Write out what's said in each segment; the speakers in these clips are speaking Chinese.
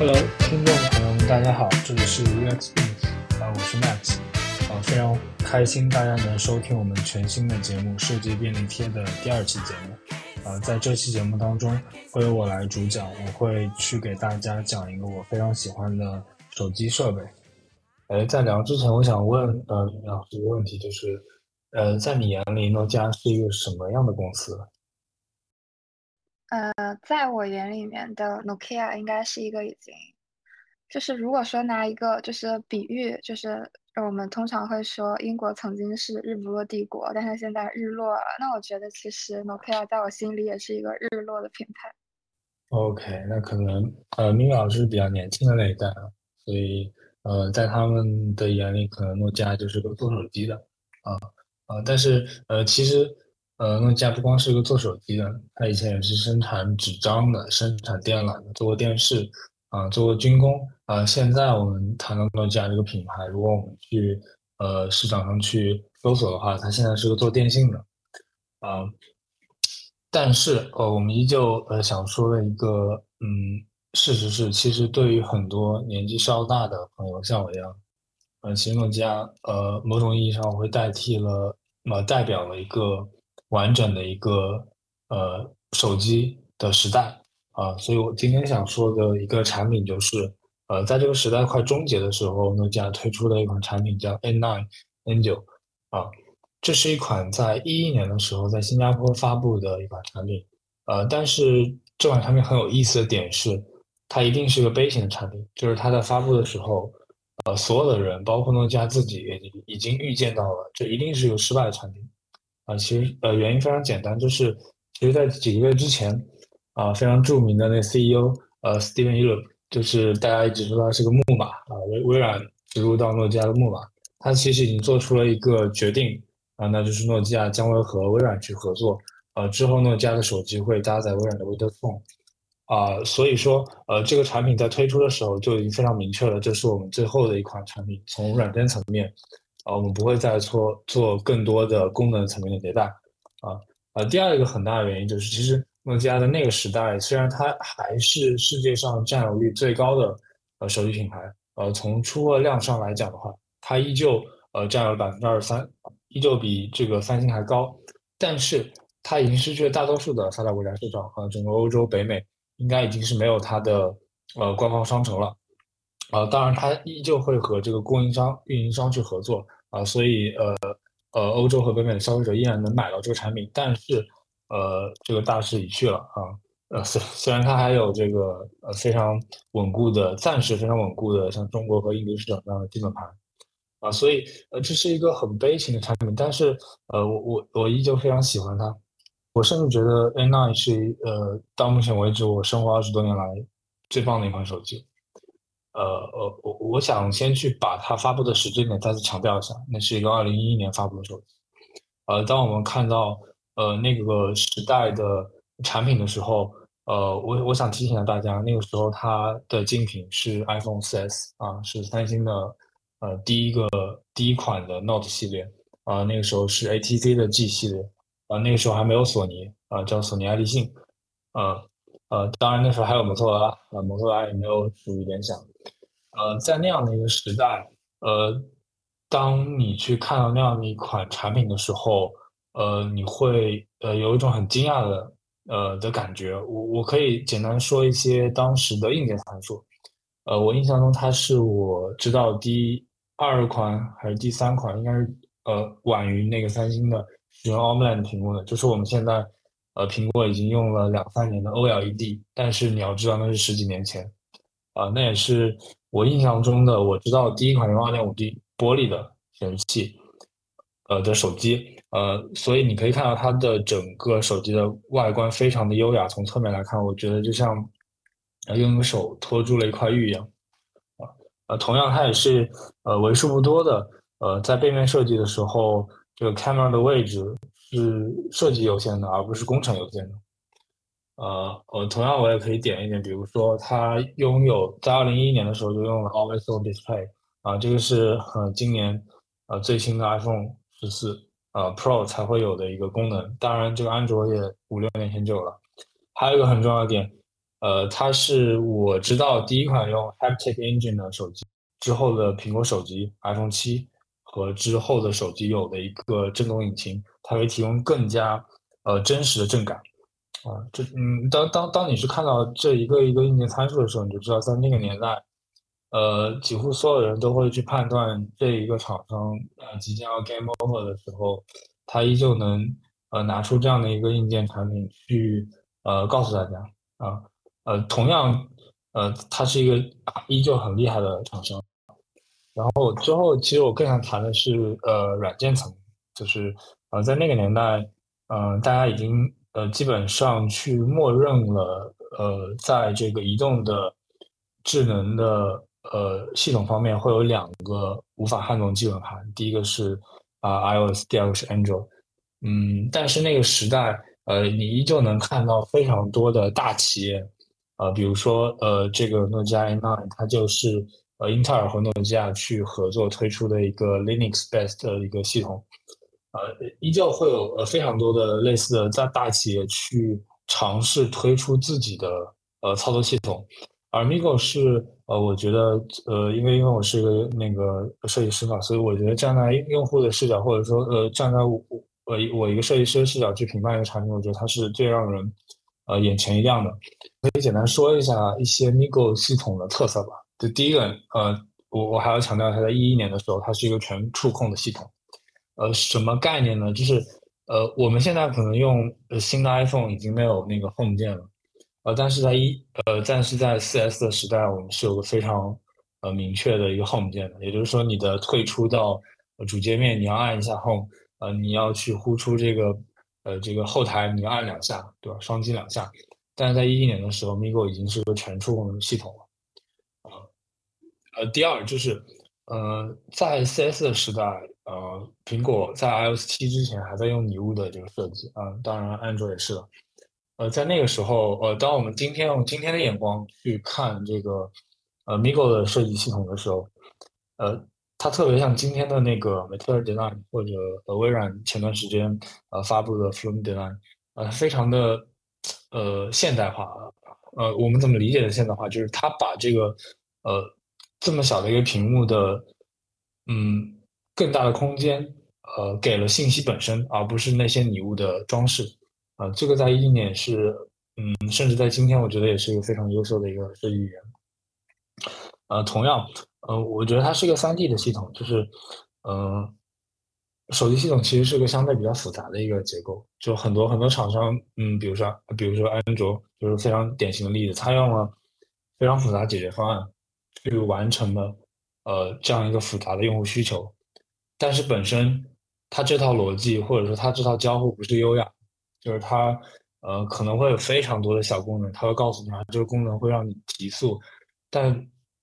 Hello，听众朋友们，大家好，这里是 UX b e n s 啊，我是 Max，啊，非常开心大家能收听我们全新的节目《设计便利贴》的第二期节目，啊，在这期节目当中会由我来主讲，我会去给大家讲一个我非常喜欢的手机设备。哎，在聊之前，我想问呃李老师一个问题，就是，呃，在你眼里，诺基亚是一个什么样的公司？呃，在我眼里面的 Nokia 应该是一个已经，就是如果说拿一个就是比喻，就是我们通常会说英国曾经是日不落帝国，但是现在日落了。那我觉得其实 Nokia 在我心里也是一个日落的品牌。OK，那可能呃，明老师比较年轻的那一代啊，所以呃，在他们的眼里，可能诺基亚就是个做手机的啊啊，但是呃，其实。呃，诺基亚不光是一个做手机的，它以前也是生产纸张的、生产电缆的，做过电视，啊，做过军工，啊，现在我们谈到诺基亚这个品牌，如果我们去呃市场上去搜索的话，它现在是个做电信的，啊，但是呃，我们依旧呃想说的一个嗯事实是，其实对于很多年纪稍大的朋友，像我一样，呃，其实诺基亚呃某种意义上会代替了，呃，代表了一个。完整的一个呃手机的时代啊，所以我今天想说的一个产品就是，呃，在这个时代快终结的时候，诺基亚推出的一款产品叫 N9、N9 啊，这是一款在一一年的时候在新加坡发布的一款产品，呃，但是这款产品很有意思的点是，它一定是个悲情的产品，就是它在发布的时候，呃，所有的人，包括诺基亚自己也已经预见到了，这一定是一个失败的产品。啊，其实呃原因非常简单，就是其实在几个月之前，啊非常著名的那 CEO 呃 Steven Elop，就是大家一直说他是个木马啊，微微软植入到诺基亚的木马，他其实已经做出了一个决定啊，那就是诺基亚将会和微软去合作，呃之后诺基亚的手机会搭载微软的 Windows Phone，啊所以说呃这个产品在推出的时候就已经非常明确了，这是我们最后的一款产品，从软件层面。啊，我们不会再做做更多的功能层面的迭代，啊，呃，第二个很大的原因就是，其实诺基亚在那个时代，虽然它还是世界上占有率最高的呃手机品牌，呃，从出货量上来讲的话，它依旧呃占有百分之二十三，依旧比这个三星还高，但是它已经失去了大多数的发达国家市场，啊，整个欧洲、北美应该已经是没有它的呃官方商城了。啊，当然，它依旧会和这个供应商、运营商去合作啊，所以呃呃，欧洲和北美的消费者依然能买到这个产品，但是呃，这个大势已去了啊，呃，虽虽然它还有这个呃非常稳固的、暂时非常稳固的，像中国和印度市场这样的基本盘啊，所以呃，这是一个很悲情的产品，但是呃，我我我依旧非常喜欢它，我甚至觉得 A9 是呃到目前为止我生活二十多年来最棒的一款手机。呃呃，我我想先去把它发布的时间点再次强调一下，那是一个二零一一年发布的手机。呃，当我们看到呃那个时代的产品的时候，呃，我我想提醒下大家，那个时候它的竞品是 iPhone 4S 啊，是三星的呃第一个第一款的 Note 系列啊，那个时候是 ATC 的 G 系列啊，那个时候还没有索尼啊，叫索尼爱立信啊。呃，当然那时候还有摩托罗拉，啊，摩托罗拉也没有属于联想。呃，在那样的一个时代，呃，当你去看到那样的一款产品的时候，呃，你会呃有一种很惊讶的呃的感觉。我我可以简单说一些当时的硬件参数。呃，我印象中它是我知道第二款还是第三款，应该是呃晚于那个三星的使用 AMOLED 屏幕的，就是我们现在。呃，苹果已经用了两三年的 OLED，但是你要知道那是十几年前，啊，那也是我印象中的我知道第一款用 2.5D 玻璃的显示器，呃的手机，呃，所以你可以看到它的整个手机的外观非常的优雅，从侧面来看，我觉得就像用手托住了一块玉一样，啊，呃，同样它也是呃为数不多的，呃，在背面设计的时候，这个 camera 的位置。是设计优先的，而不是工程优先的。呃，呃，同样我也可以点一点，比如说它拥有在二零一一年的时候就用了 Always On Display，啊，这个是呃今年呃最新的 iPhone 十四呃 Pro 才会有的一个功能。当然，这个安卓也五六年前就有了。还有一个很重要的点，呃，它是我知道第一款用 Haptic Engine 的手机，之后的苹果手机 iPhone 七和之后的手机有的一个震动引擎，它可以提供更加呃真实的震感。啊，这嗯，当当当你是看到这一个一个硬件参数的时候，你就知道在那个年代，呃，几乎所有人都会去判断这一个厂商呃即将要 game over 的时候，它依旧能呃拿出这样的一个硬件产品去呃告诉大家啊，呃，同样呃，它是一个依旧很厉害的厂商。然后之后，其实我更想谈的是呃软件层，就是呃在那个年代，嗯，大家已经。呃，基本上去默认了，呃，在这个移动的智能的呃系统方面，会有两个无法撼动基本盘。第一个是啊 iOS，第二个是 Android。嗯，但是那个时代，呃，你依旧能看到非常多的大企业，呃，比如说呃，这个诺基亚 A9，它就是呃英特尔和诺基亚去合作推出的一个 Linux-based 的一个系统。呃，依旧会有呃非常多的类似的在大企业去尝试推出自己的呃操作系统，而 Migo 是呃我觉得呃因为因为我是一个那个设计师嘛，所以我觉得站在用户的视角或者说呃站在我我我一个设计师的视角去评判一个产品，我觉得它是最让人呃眼前一亮的。可以简单说一下一些 Migo 系统的特色吧。就第一个呃我我还要强调它在一一年的时候，它是一个全触控的系统。呃，什么概念呢？就是，呃，我们现在可能用呃新的 iPhone 已经没有那个 Home 键了，呃，但是在一呃，但是在 4S 的时代，我们是有个非常呃明确的一个 Home 键的，也就是说，你的退出到主界面，你要按一下 Home，呃，你要去呼出这个呃这个后台，你要按两下，对吧？双击两下。但是在一一年的时候，Migo 已经是个全触控的系统了，啊，呃，第二就是，呃，在 4S 的时代。呃，苹果在 iOS 七之前还在用拟物的这个设计啊，当然安卓也是的。呃，在那个时候，呃，当我们今天用今天的眼光去看这个呃 Migo 的设计系统的时候，呃，它特别像今天的那个 Material Design 或者呃微软前段时间呃发布的 Flume Design，呃，非常的呃现代化。呃，我们怎么理解的现代化？就是它把这个呃这么小的一个屏幕的嗯。更大的空间，呃，给了信息本身，而不是那些礼物的装饰，啊，这个在一一年是，嗯，甚至在今天，我觉得也是一个非常优秀的一个设计语言。呃，同样，呃，我觉得它是一个三 D 的系统，就是，嗯，手机系统其实是个相对比较复杂的一个结构，就很多很多厂商，嗯，比如说，比如说安卓，就是非常典型的例子，它用了非常复杂解决方案去完成了，呃，这样一个复杂的用户需求。但是本身它这套逻辑或者说它这套交互不是优雅，就是它呃可能会有非常多的小功能，它会告诉你啊这个功能会让你提速，但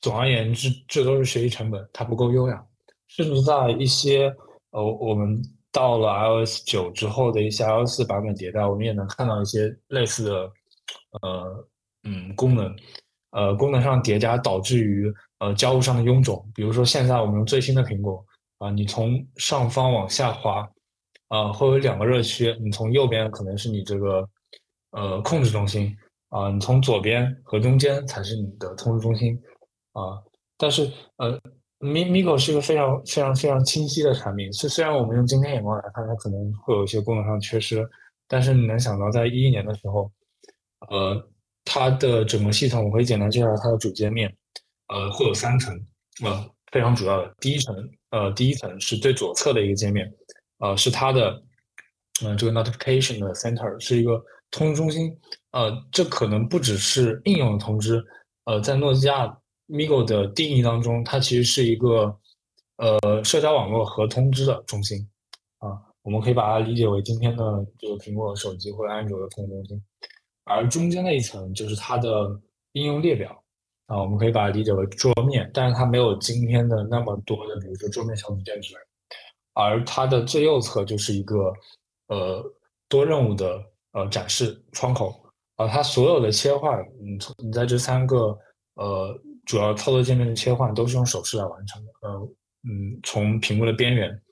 总而言之这都是学习成本，它不够优雅。甚至在一些呃我们到了 iOS 九之后的一些 iOS 四版本迭代，我们也能看到一些类似的呃嗯功能，呃功能上叠加导致于呃交互上的臃肿。比如说现在我们用最新的苹果。啊，你从上方往下滑，啊，会有两个热区。你从右边可能是你这个呃控制中心，啊，你从左边和中间才是你的通知中心，啊。但是呃，Mi Migo 是一个非常非常非常清晰的产品。虽虽然我们用今天眼光来看，它可能会有一些功能上缺失，但是你能想到在一一年的时候，呃，它的整个系统，我可以简单介绍它的主界面，呃，会有三层，呃，非常主要的第一层。呃，第一层是最左侧的一个界面，呃，是它的，嗯，这个 notification 的 center 是一个通知中心，呃，这可能不只是应用的通知，呃，在诺基亚 Migo 的定义当中，它其实是一个呃社交网络和通知的中心，啊，我们可以把它理解为今天的这个苹果手机或者安卓的通知中心，而中间那一层就是它的应用列表。啊，我们可以把它理解为桌面，但是它没有今天的那么多的，比如说桌面小组件之类。而它的最右侧就是一个呃多任务的呃展示窗口，啊，它所有的切换，你从你在这三个呃主要操作界面的切换都是用手势来完成的，呃嗯，从屏幕的边缘，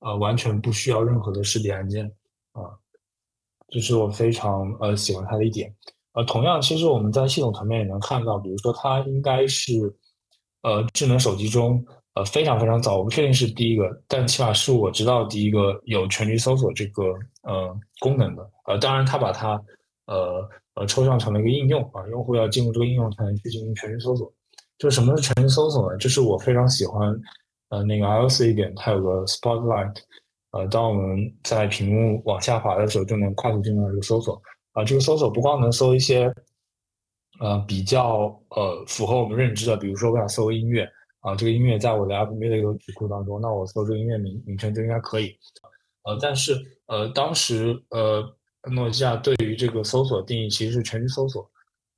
呃完全不需要任何的实体按键，啊，这是我非常呃喜欢它的一点。呃，同样，其实我们在系统层面也能看到，比如说它应该是呃智能手机中呃非常非常早，我不确定是第一个，但起码是我知道第一个有全局搜索这个呃功能的。呃，当然它把它呃呃抽象成了一个应用啊，用户要进入这个应用才能去进行全局搜索。就什么是全局搜索呢？就是我非常喜欢呃那个 iOS 一点，它有个 Spotlight。呃，当我们在屏幕往下滑的时候，就能快速进入到这个搜索。啊，这个搜索不光能搜一些，呃，比较呃符合我们认知的，比如说我想搜音乐，啊，这个音乐在我的 Apple Music 曲库当中，那我搜这个音乐名名称就应该可以。呃，但是呃，当时呃，诺基亚对于这个搜索定义其实是全局搜索。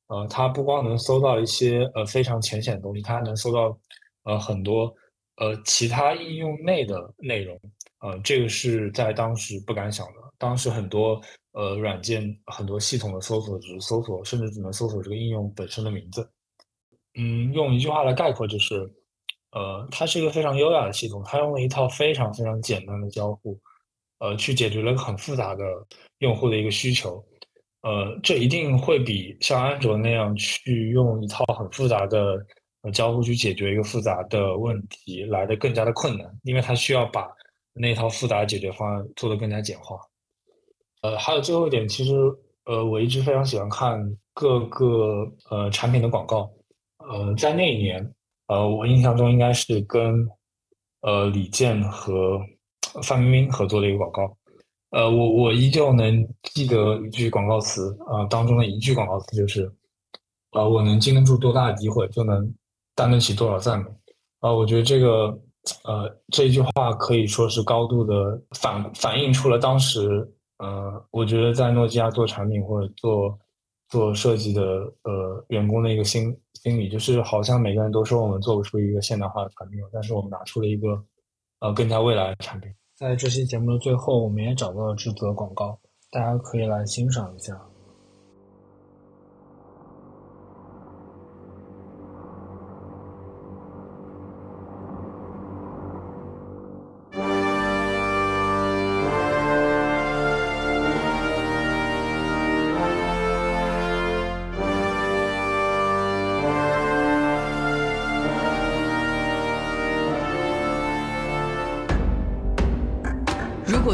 呃，它不光能搜到一些呃非常浅显的东西，它还能搜到呃很多呃其他应用内的内容。呃，这个是在当时不敢想的。当时很多呃软件、很多系统的搜索只是搜索，甚至只能搜索这个应用本身的名字。嗯，用一句话来概括就是，呃，它是一个非常优雅的系统，它用了一套非常非常简单的交互，呃，去解决了很复杂的用户的一个需求。呃，这一定会比像安卓那样去用一套很复杂的呃交互去解决一个复杂的问题来的更加的困难，因为它需要把。那套复杂解决方案做得更加简化。呃，还有最后一点，其实呃，我一直非常喜欢看各个呃产品的广告。呃，在那一年，呃，我印象中应该是跟呃李健和范冰冰合作的一个广告。呃，我我依旧能记得一句广告词啊，当中的一句广告词就是：呃，我能经得住多大的诋毁，就能担得起多少赞美。啊，我觉得这个。呃，这一句话可以说是高度的反反映出了当时，呃，我觉得在诺基亚做产品或者做做设计的呃员工的一个心心理，就是好像每个人都说我们做不出一个现代化的产品，但是我们拿出了一个呃更加未来的产品。在这期节目的最后，我们也找到了这则广告，大家可以来欣赏一下。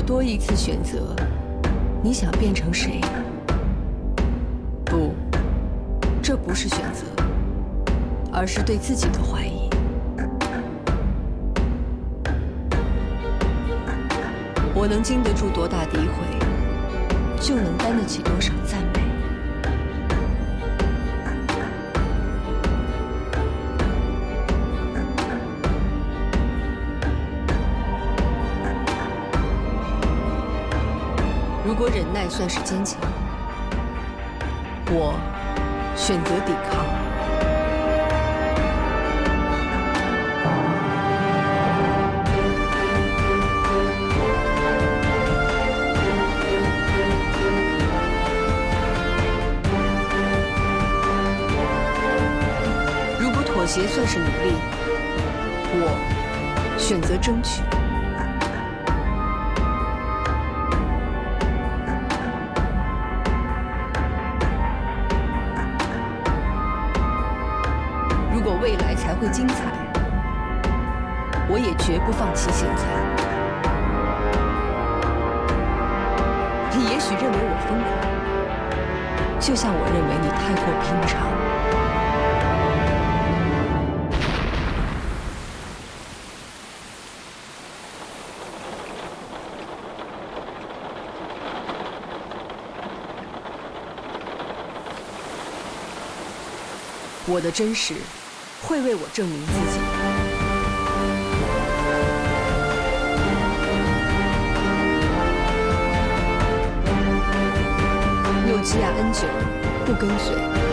多一次选择，你想变成谁？不，这不是选择，而是对自己的怀疑。我能经得住多大诋毁，就能担得起多少赞美。如果忍耐算是坚强，我选择抵抗。如果妥协算是努力，我选择争取。会精彩，我也绝不放弃现在。你也许认为我疯狂，就像我认为你太过平常。我的真实。会为我证明自己。诺基亚 N9 不跟随。